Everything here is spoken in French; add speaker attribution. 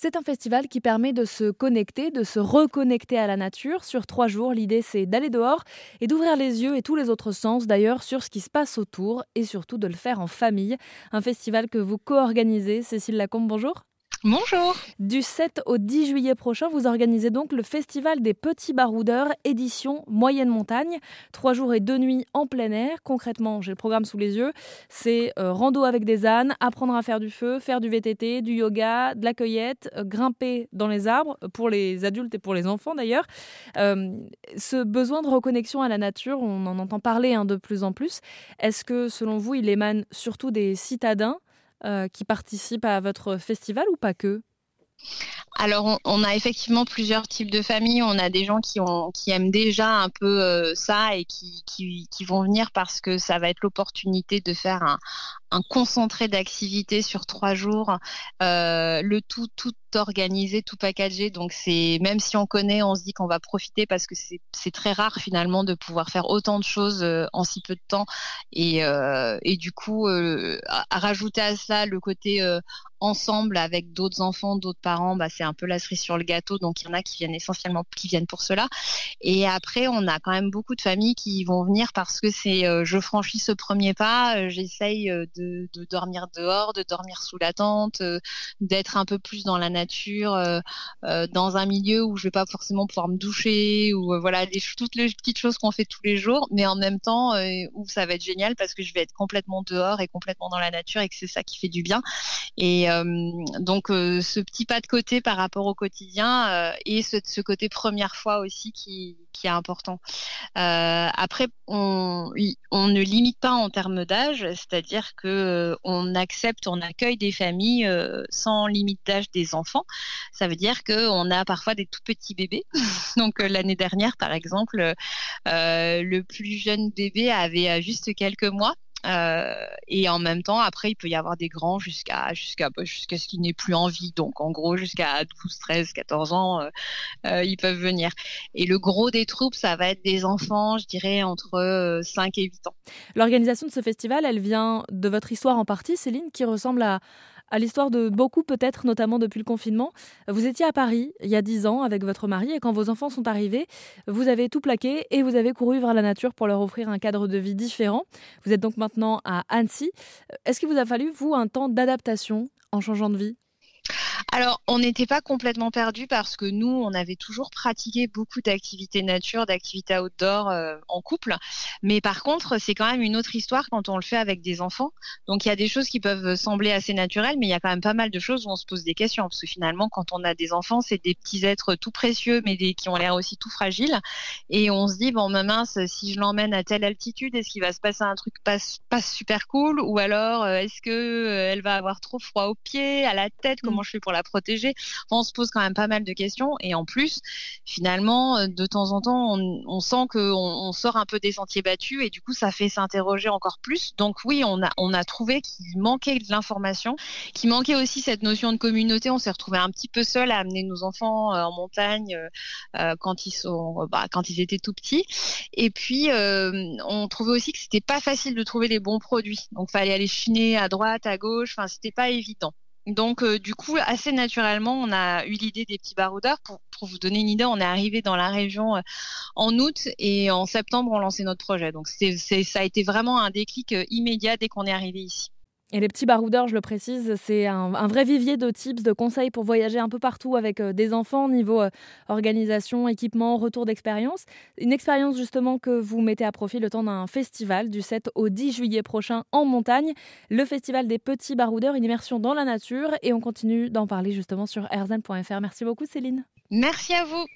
Speaker 1: C'est un festival qui permet de se connecter, de se reconnecter à la nature. Sur trois jours, l'idée c'est d'aller dehors et d'ouvrir les yeux et tous les autres sens d'ailleurs sur ce qui se passe autour et surtout de le faire en famille. Un festival que vous co-organisez. Cécile Lacombe, bonjour.
Speaker 2: Bonjour.
Speaker 1: Du 7 au 10 juillet prochain, vous organisez donc le Festival des Petits Baroudeurs, édition Moyenne Montagne. Trois jours et deux nuits en plein air. Concrètement, j'ai le programme sous les yeux. C'est euh, rando avec des ânes, apprendre à faire du feu, faire du VTT, du yoga, de la cueillette, euh, grimper dans les arbres, pour les adultes et pour les enfants d'ailleurs. Euh, ce besoin de reconnexion à la nature, on en entend parler hein, de plus en plus. Est-ce que selon vous, il émane surtout des citadins euh, qui participent à votre festival ou pas que?
Speaker 2: Alors, on, a effectivement plusieurs types de familles. On a des gens qui, aiment déjà un peu euh, ça et qui, vont venir parce que ça va être l'opportunité de faire un, concentré d'activités sur trois jours, euh, le tout tout organisé, tout packagé. Donc c'est même si on connaît, on se dit qu'on va profiter parce que c'est très rare finalement de pouvoir faire autant de choses euh, en si peu de temps. Et, du coup, à, rajouter à ça le côté ensemble avec d'autres enfants, d'autres parents, bah, c'est un peu la cerise sur le gâteau. Donc il y en a qui viennent essentiellement, qui viennent pour cela. Et après, on a quand même beaucoup de familles qui vont venir parce que c'est je franchis ce premier pas, j'essaye de, dormir dehors, de dormir sous la tente, euh, d'être un peu plus dans la nature, euh, euh, dans un milieu où je vais pas forcément pouvoir me doucher ou voilà toutes les petites choses qu'on fait tous les jours, mais en même temps où ça va être génial parce que je vais être complètement dehors et complètement dans la nature et que c'est ça qui fait du bien. Et donc ce petit pas de côté par rapport au quotidien et ce, ce côté première fois aussi qui qui est important. Euh, après, on, on, ne limite pas en termes d'âge, c'est-à-dire que euh, on accepte, on accueille des familles euh, sans limite d'âge des enfants. Ça veut dire qu'on a parfois des tout petits bébés. Donc l'année dernière, par exemple, le plus jeune bébé avait juste quelques mois euh, et en même temps, après, il peut y avoir des grands jusqu'à jusqu'à bah, jusqu'à ce qu'il n'ait plus envie. Donc, en gros, jusqu'à 12, 13, 14 ans, euh, euh, ils peuvent venir. Et le gros des troupes, ça va être des enfants, je dirais, entre 5 et 8 ans.
Speaker 1: L'organisation de ce festival, elle vient de votre histoire en partie, Céline, qui ressemble à, à l'histoire de beaucoup peut-être, notamment depuis le confinement. Vous étiez à Paris il y a dix ans avec votre mari et quand vos enfants sont arrivés, vous avez tout plaqué et vous avez couru vers la nature pour leur offrir un cadre de vie différent. Vous êtes donc maintenant à Annecy. Est-ce qu'il vous a fallu, vous, un temps d'adaptation en changeant de vie?
Speaker 2: Alors, on n'était pas complètement perdu parce que nous, on avait toujours pratiqué beaucoup d'activités nature, d'activités outdoor euh, en couple. Mais par contre, c'est quand même une autre histoire quand on le fait avec des enfants. Donc, il y a des choses qui peuvent sembler assez naturelles, mais il y a quand même pas mal de choses où on se pose des questions. Parce que finalement, quand on a des enfants, c'est des petits êtres tout précieux, mais des, qui ont l'air aussi tout fragiles. Et on se dit, bon, ma mince, si je l'emmène à telle altitude, est-ce qu'il va se passer un truc pas, pas super cool? Ou alors, euh, est-ce que euh, elle va avoir trop froid aux pieds, à la tête? Comment mmh. je fais pour la protéger On se pose quand même pas mal de questions. Et en plus, finalement, euh, de temps en temps, on, sent qu'on on sort un peu des sentiers battus et du coup, ça fait s'interroger encore plus. Donc oui, on a, on a trouvé qu'il manquait de l'information, qu'il manquait aussi cette notion de communauté. On s'est retrouvé un petit peu seul à amener nos enfants euh, en montagne euh, quand ils sont, bah, quand ils étaient tout petits. Et puis, on trouvait aussi que c'était pas facile de trouver les bons produits. Donc, fallait aller chiner à droite, à gauche. Enfin, c'était pas évident. Donc, euh, du coup, assez naturellement, on a eu l'idée des petits baroudeurs. Pour, pour, vous donner une idée, on est arrivé dans la région euh, en août et en septembre, on lançait notre projet. Donc, ça a été vraiment un déclic euh, immédiat dès qu'on est arrivé ici.
Speaker 1: Et les petits baroudeurs, je le précise, c'est un, vrai vivier de tips, de conseils pour voyager un peu partout avec euh, des enfants, niveau euh, organisation, équipement, retour d'expérience. Une expérience justement que vous mettez à profit le temps d'un festival du 7 au 10 juillet prochain en montagne, le festival des petits baroudeurs, une immersion dans la nature. Et on continue d'en parler justement sur erzan.fr. Merci beaucoup Céline.
Speaker 2: Merci à vous.